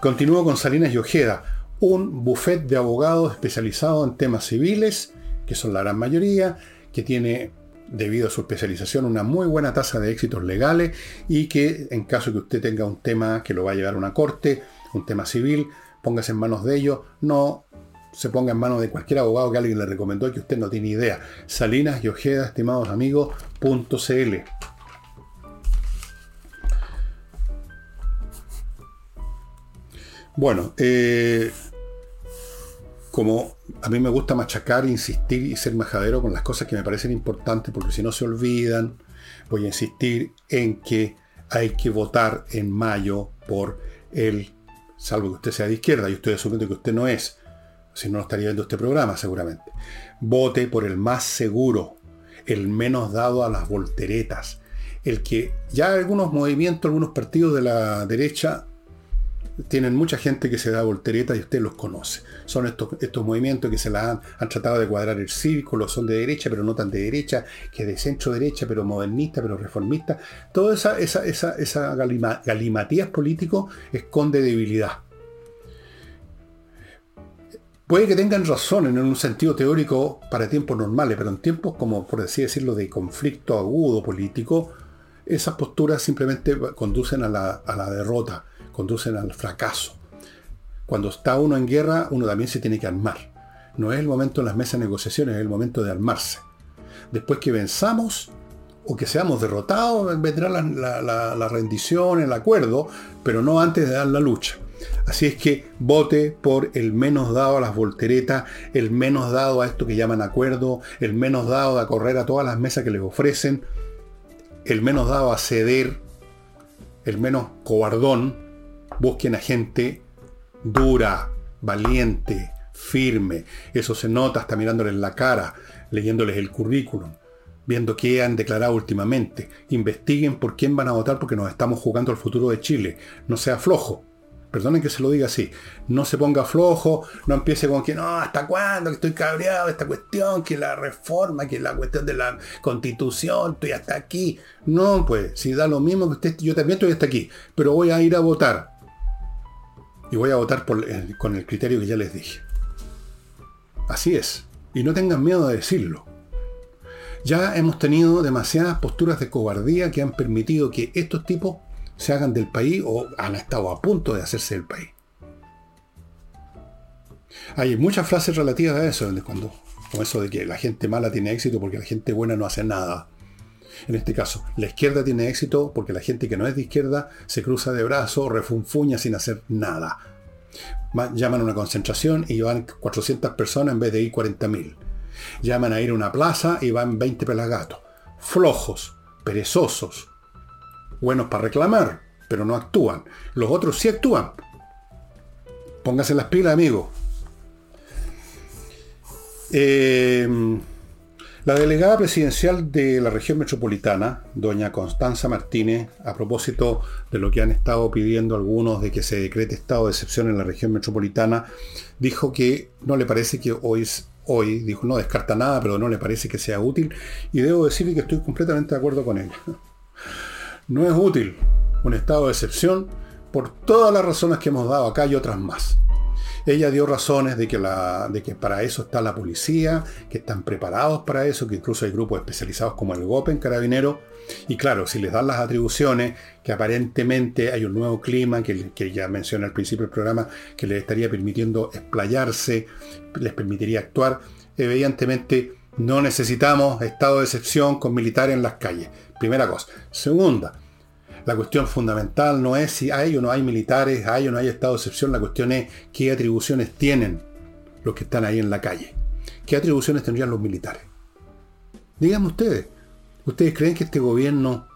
Continúo con Salinas y Ojeda, un buffet de abogados especializado en temas civiles, que son la gran mayoría, que tiene debido a su especialización, una muy buena tasa de éxitos legales y que en caso que usted tenga un tema que lo va a llevar a una corte, un tema civil, póngase en manos de ellos, no se ponga en manos de cualquier abogado que alguien le recomendó que usted no tiene idea. Salinas y Ojeda, estimados amigos, .cl. Bueno, eh, como a mí me gusta machacar, insistir y ser majadero con las cosas que me parecen importantes, porque si no se olvidan, voy a insistir en que hay que votar en mayo por el, salvo que usted sea de izquierda, y estoy asumiendo que usted no es, si no, no estaría viendo este programa seguramente. Vote por el más seguro, el menos dado a las volteretas, el que ya algunos movimientos, algunos partidos de la derecha tienen mucha gente que se da voltereta y usted los conoce. Son estos, estos movimientos que se la han, tratado de cuadrar el círculo, son de derecha, pero no tan de derecha, que de centro derecha, pero modernista, pero reformista. Toda esa, esa, esa, esa galimatías político esconde debilidad. Puede que tengan razón en un sentido teórico para tiempos normales, pero en tiempos como, por así decirlo, de conflicto agudo político, esas posturas simplemente conducen a la, a la derrota conducen al fracaso. Cuando está uno en guerra, uno también se tiene que armar. No es el momento en las mesas de negociaciones, es el momento de armarse. Después que venzamos o que seamos derrotados, vendrá la, rendición, el acuerdo, pero no antes de dar la lucha. Así es que vote por el menos dado a las volteretas, el menos dado a esto que llaman acuerdo, el menos dado a correr a todas las mesas que les ofrecen, el menos dado a ceder, el menos cobardón, Busquen a gente dura, valiente, firme. Eso se nota hasta mirándoles la cara, leyéndoles el currículum, viendo qué han declarado últimamente. Investiguen por quién van a votar porque nos estamos jugando el futuro de Chile. No sea flojo. Perdonen que se lo diga así. No se ponga flojo, no empiece con que no, ¿hasta cuándo? Que estoy cabreado, esta cuestión, que la reforma, que la cuestión de la constitución, estoy hasta aquí. No, pues, si da lo mismo que usted, yo también estoy hasta aquí, pero voy a ir a votar y voy a votar con el criterio que ya les dije. Así es. Y no tengan miedo de decirlo. Ya hemos tenido demasiadas posturas de cobardía que han permitido que estos tipos se hagan del país o han estado a punto de hacerse del país. Hay muchas frases relativas a eso, cuando, como eso de que la gente mala tiene éxito porque la gente buena no hace nada. En este caso, la izquierda tiene éxito porque la gente que no es de izquierda se cruza de brazos, refunfuña sin hacer nada. Llaman a una concentración y van 400 personas en vez de ir 40.000. Llaman a ir a una plaza y van 20 pelagatos. Flojos, perezosos, buenos para reclamar, pero no actúan. Los otros sí actúan. Póngase las pilas, amigo. Eh, la delegada presidencial de la región metropolitana, doña Constanza Martínez, a propósito de lo que han estado pidiendo algunos de que se decrete estado de excepción en la región metropolitana, dijo que no le parece que hoy hoy, dijo, no descarta nada, pero no le parece que sea útil, y debo decir que estoy completamente de acuerdo con ella. No es útil un estado de excepción por todas las razones que hemos dado acá y otras más. Ella dio razones de que, de que para eso está la policía, que están preparados para eso, que incluso hay grupos especializados como el GOPEN Carabinero. Y claro, si les dan las atribuciones, que aparentemente hay un nuevo clima, que, que ya mencioné al principio del programa, que les estaría permitiendo explayarse, les permitiría actuar, evidentemente no necesitamos estado de excepción con militares en las calles. Primera cosa. Segunda, la cuestión fundamental no es si hay o no hay militares, hay o no hay estado de excepción, la cuestión es qué atribuciones tienen los que están ahí en la calle. ¿Qué atribuciones tendrían los militares? Díganme ustedes, ¿ustedes creen que este gobierno,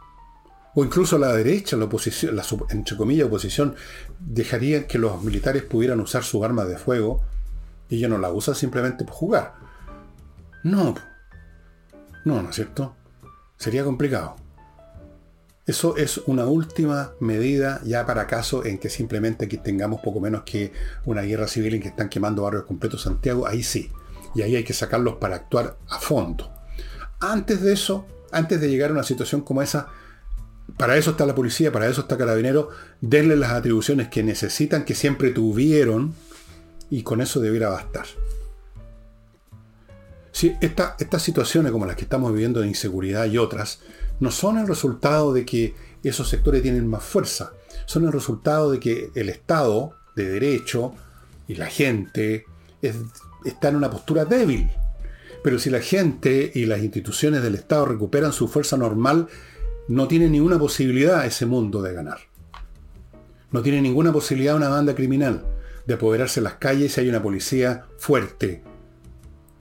o incluso la derecha, la oposición, la entre comillas oposición, dejarían que los militares pudieran usar sus armas de fuego Y ella no la usa simplemente por jugar. No. No, ¿no es cierto? Sería complicado. Eso es una última medida ya para caso en que simplemente aquí tengamos poco menos que una guerra civil en que están quemando barrios completos Santiago, ahí sí. Y ahí hay que sacarlos para actuar a fondo. Antes de eso, antes de llegar a una situación como esa, para eso está la policía, para eso está Carabinero, denle las atribuciones que necesitan, que siempre tuvieron, y con eso debiera bastar. Si estas situaciones como las que estamos viviendo de inseguridad y otras, no son el resultado de que esos sectores tienen más fuerza, son el resultado de que el Estado de derecho y la gente está en una postura débil. Pero si la gente y las instituciones del Estado recuperan su fuerza normal, no tiene ninguna posibilidad ese mundo de ganar. No tiene ninguna posibilidad una banda criminal de apoderarse en las calles si hay una policía fuerte,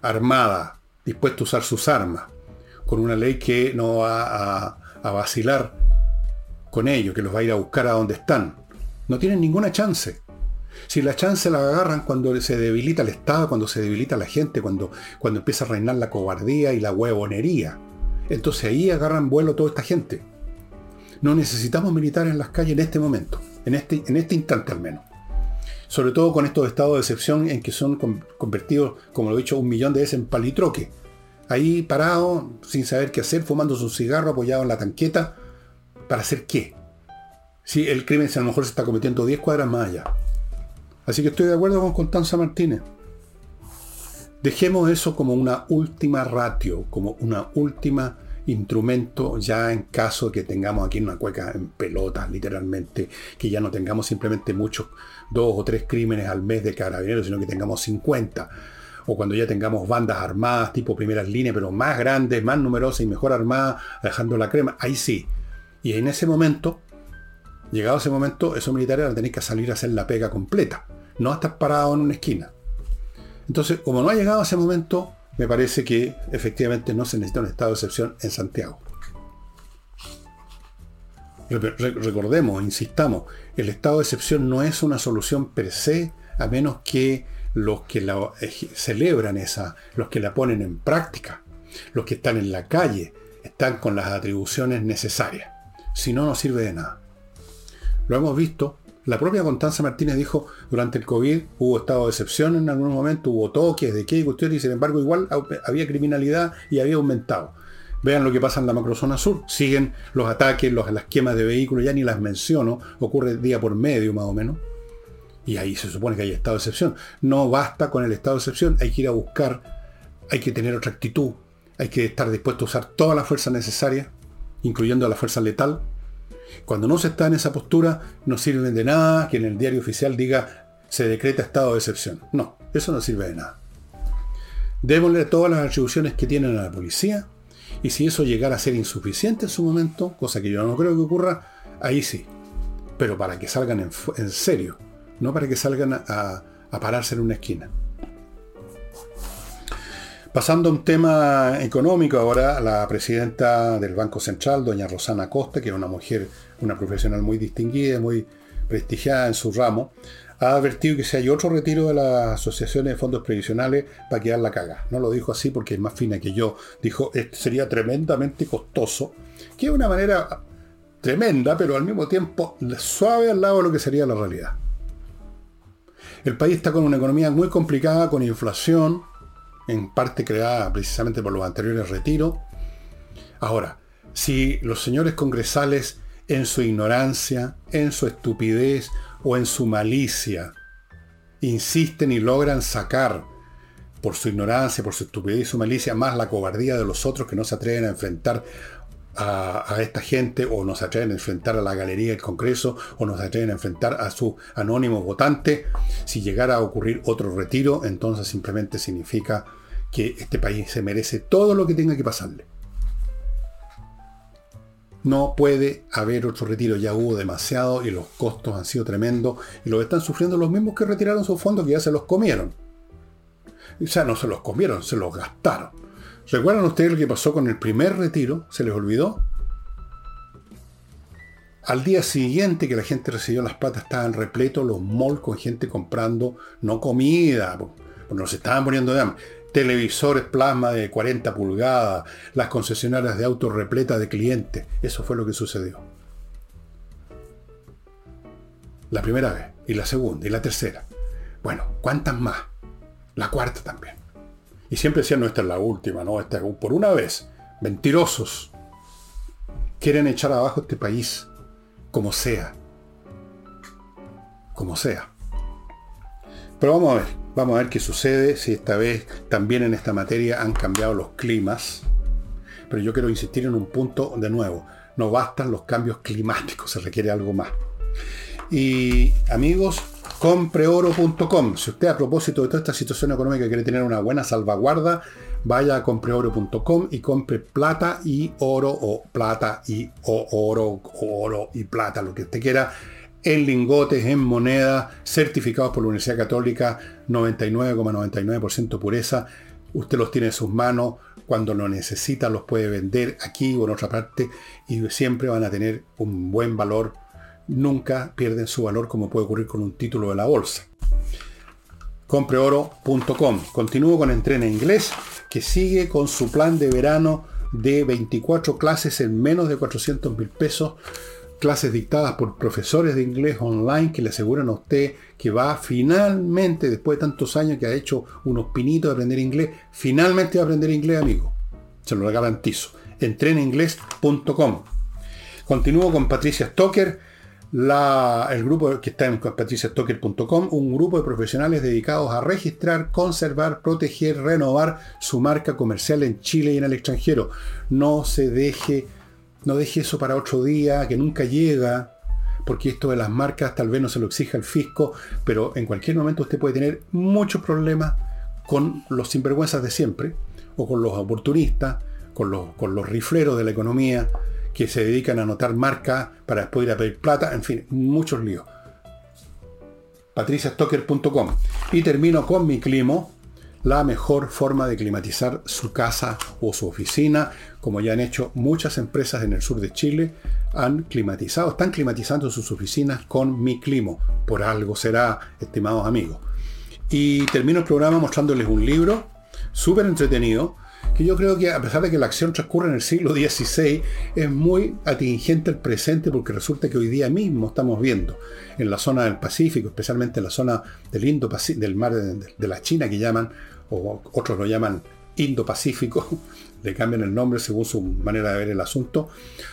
armada, dispuesta a usar sus armas con una ley que no va a, vacilar con ellos, que los va a ir a buscar a donde están. No tienen ninguna chance. Si la chance la agarran cuando se debilita el Estado, cuando se debilita la gente, cuando, cuando empieza a reinar la cobardía y la huevonería, entonces ahí agarran vuelo toda esta gente. No necesitamos militares en las calles en este momento, en este, en este instante al menos. Sobre todo con estos estados de excepción en que son convertidos, como lo he dicho, un millón de veces en palitroque ahí parado, sin saber qué hacer, fumando su cigarro apoyado en la tanqueta. ¿Para hacer qué? Si el crimen a lo mejor se está cometiendo 10 cuadras más allá. Así que estoy de acuerdo con Constanza Martínez. Dejemos eso como una última ratio, como una última instrumento ya en caso de que tengamos aquí una cueca en pelotas, literalmente, que ya no tengamos simplemente muchos, dos o tres crímenes al mes de carabineros, sino que tengamos 50 o cuando ya tengamos bandas armadas tipo primeras líneas, pero más grandes, más numerosas y mejor armadas, dejando la crema, ahí sí. Y en ese momento, llegado ese momento, esos militares van a tener que salir a hacer la pega completa, no estar parados en una esquina. Entonces, como no ha llegado ese momento, me parece que efectivamente no se necesita un estado de excepción en Santiago. Recordemos, insistamos, el estado de excepción no es una solución per se, a menos que los que la celebran esa, los que la ponen en práctica, los que están en la calle, están con las atribuciones necesarias. Si no, no sirve de nada. Lo hemos visto. La propia Constanza Martínez dijo, durante el COVID hubo estado de excepción en algún momento, hubo toques de qué y y sin embargo igual había criminalidad y había aumentado. Vean lo que pasa en la macrozona sur. Siguen los ataques, los, las quemas de vehículos, ya ni las menciono, ocurre día por medio más o menos. Y ahí se supone que hay estado de excepción. No basta con el estado de excepción, hay que ir a buscar, hay que tener otra actitud, hay que estar dispuesto a usar toda la fuerza necesaria, incluyendo la fuerza letal. Cuando no se está en esa postura, no sirve de nada que en el diario oficial diga se decreta estado de excepción. No, eso no sirve de nada. Démosle todas las atribuciones que tienen a la policía, y si eso llegara a ser insuficiente en su momento, cosa que yo no creo que ocurra, ahí sí. Pero para que salgan en serio no para que salgan a, pararse en una esquina. Pasando a un tema económico, ahora la presidenta del Banco Central, doña Rosana Costa, que es una mujer, una profesional muy distinguida, muy prestigiada en su ramo, ha advertido que si hay otro retiro de las asociaciones de fondos previsionales va a quedar la caga. No lo dijo así porque es más fina que yo. Dijo, sería tremendamente costoso, que es una manera tremenda, pero al mismo tiempo suave al lado de lo que sería la realidad. El país está con una economía muy complicada, con inflación, en parte creada precisamente por los anteriores retiros. Ahora, si los señores congresales en su ignorancia, en su estupidez o en su malicia insisten y logran sacar por su ignorancia, por su estupidez y su malicia, más la cobardía de los otros que no se atreven a enfrentar a, esta gente o nos atreven a enfrentar a la galería del Congreso o nos atreven a enfrentar a su anónimo votante. Si llegara a ocurrir otro retiro, entonces simplemente significa que este país se merece todo lo que tenga que pasarle. No puede haber otro retiro, ya hubo demasiado y los costos han sido tremendos y lo están sufriendo los mismos que retiraron sus fondos que ya se los comieron. O sea, no se los comieron, se los gastaron. ¿Recuerdan ustedes lo que pasó con el primer retiro? ¿Se les olvidó? Al día siguiente que la gente recibió las patas estaban repletos los malls con gente comprando, no comida, Porque nos estaban muriendo de hambre. Televisores plasma de 40 pulgadas, las concesionarias de autos repletas de clientes. Eso fue lo que sucedió. La primera vez, y la segunda, y la tercera. Bueno, ¿cuántas más? La cuarta también. Y siempre decían, no, esta es la última, no, esta es por una vez. Mentirosos. Quieren echar abajo este país, como sea. Como sea. Pero vamos a ver, vamos a ver qué sucede, si esta vez también en esta materia han cambiado los climas. Pero yo quiero insistir en un punto de nuevo. No bastan los cambios climáticos, se requiere algo más. Y amigos, compreoro.com. Si usted a propósito de toda esta situación económica quiere tener una buena salvaguarda, vaya a compreoro.com y compre plata y oro o plata y oro, oro y plata, lo que usted quiera, en lingotes, en moneda, certificados por la Universidad Católica, 99,99% pureza. Usted los tiene en sus manos, cuando lo necesita los puede vender aquí o en otra parte y siempre van a tener un buen valor nunca pierden su valor como puede ocurrir con un título de la bolsa. Compreoro.com. Continúo con Entrena Inglés, que sigue con su plan de verano de 24 clases en menos de 400 mil pesos. Clases dictadas por profesores de inglés online que le aseguran a usted que va finalmente, después de tantos años que ha hecho unos pinitos de aprender inglés, finalmente va a aprender inglés, amigo. Se lo garantizo. Entrenainglés.com. Continúo con Patricia Stoker el grupo que está en patriciastocker.com, un grupo de profesionales dedicados a registrar, conservar, proteger, renovar su marca comercial en Chile y en el extranjero. No se deje, no deje eso para otro día, que nunca llega, porque esto de las marcas tal vez no se lo exija el fisco, pero en cualquier momento usted puede tener muchos problemas con los sinvergüenzas de siempre, o con los oportunistas, con los, con los rifleros de la economía, que se dedican a anotar marcas para después ir a pedir plata, en fin, muchos líos. patriciastocker.com y termino con mi climo, la mejor forma de climatizar su casa o su oficina, como ya han hecho muchas empresas en el sur de Chile, han climatizado, están climatizando sus oficinas con mi climo. Por algo será, estimados amigos. Y termino el programa mostrándoles un libro súper entretenido, que yo creo que a pesar de que la acción transcurre en el siglo XVI, es muy atingente al presente porque resulta que hoy día mismo estamos viendo en la zona del Pacífico, especialmente en la zona del Indo del mar de, la China que llaman, o otros lo llaman Indo-Pacífico, le cambian el nombre según su manera de ver el asunto.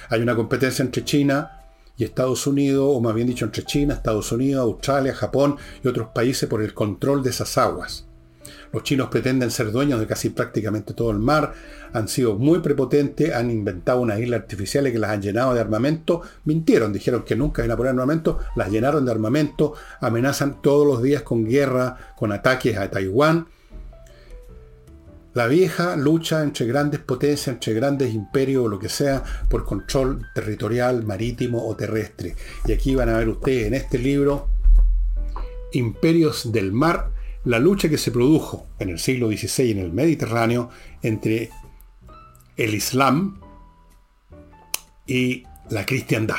Hay una competencia entre China y Estados Unidos, o más bien dicho entre China, Estados Unidos, Australia, Japón y otros países por el control de esas aguas. Los chinos pretenden ser dueños de casi prácticamente todo el mar, han sido muy prepotentes, han inventado unas islas artificiales que las han llenado de armamento, mintieron, dijeron que nunca iban a poner armamento, las llenaron de armamento, amenazan todos los días con guerra, con ataques a Taiwán. La vieja lucha entre grandes potencias, entre grandes imperios o lo que sea, por control territorial, marítimo o terrestre. Y aquí van a ver ustedes en este libro, Imperios del Mar, la lucha que se produjo en el siglo XVI en el Mediterráneo entre el Islam y la cristiandad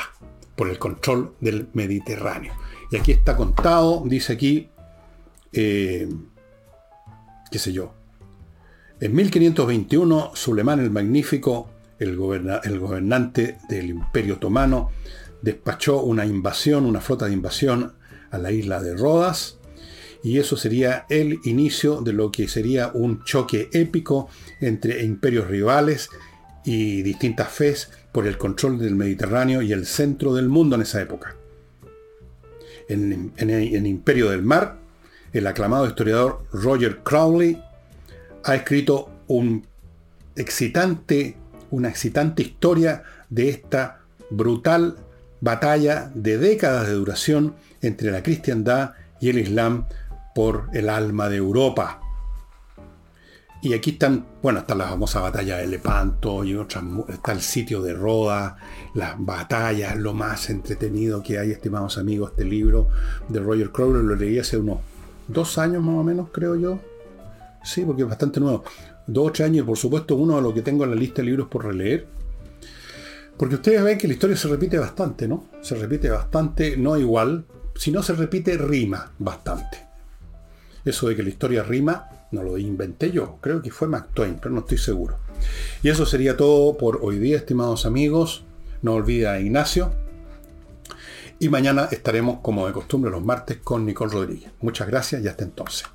por el control del Mediterráneo. Y aquí está contado, dice aquí, eh, qué sé yo, en 1521 Sulemán el Magnífico, el, el gobernante del Imperio Otomano, despachó una invasión, una flota de invasión a la isla de Rodas, y eso sería el inicio de lo que sería un choque épico entre imperios rivales y distintas fes por el control del Mediterráneo y el centro del mundo en esa época. En, el Imperio del Mar, el aclamado historiador Roger Crowley ha escrito una excitante historia de esta brutal batalla de décadas de duración entre la cristiandad y el islam por el alma de Europa. Y aquí están, bueno, está la famosa batalla de Lepanto y otras, está el sitio de Roda, las batallas, lo más entretenido que hay, estimados amigos, este libro de Roger Crowley, lo leí hace unos dos años más o menos, creo yo. Sí, porque es bastante nuevo. Dos o tres años, y por supuesto, uno de los que tengo en la lista de libros por releer. Porque ustedes ven que la historia se repite bastante, ¿no? Se repite bastante, no igual, si no se repite, rima bastante. Eso de que la historia rima, no lo inventé yo, creo que fue Mark pero no estoy seguro. Y eso sería todo por hoy día, estimados amigos. No olvide a Ignacio. Y mañana estaremos, como de costumbre, los martes con Nicole Rodríguez. Muchas gracias y hasta entonces.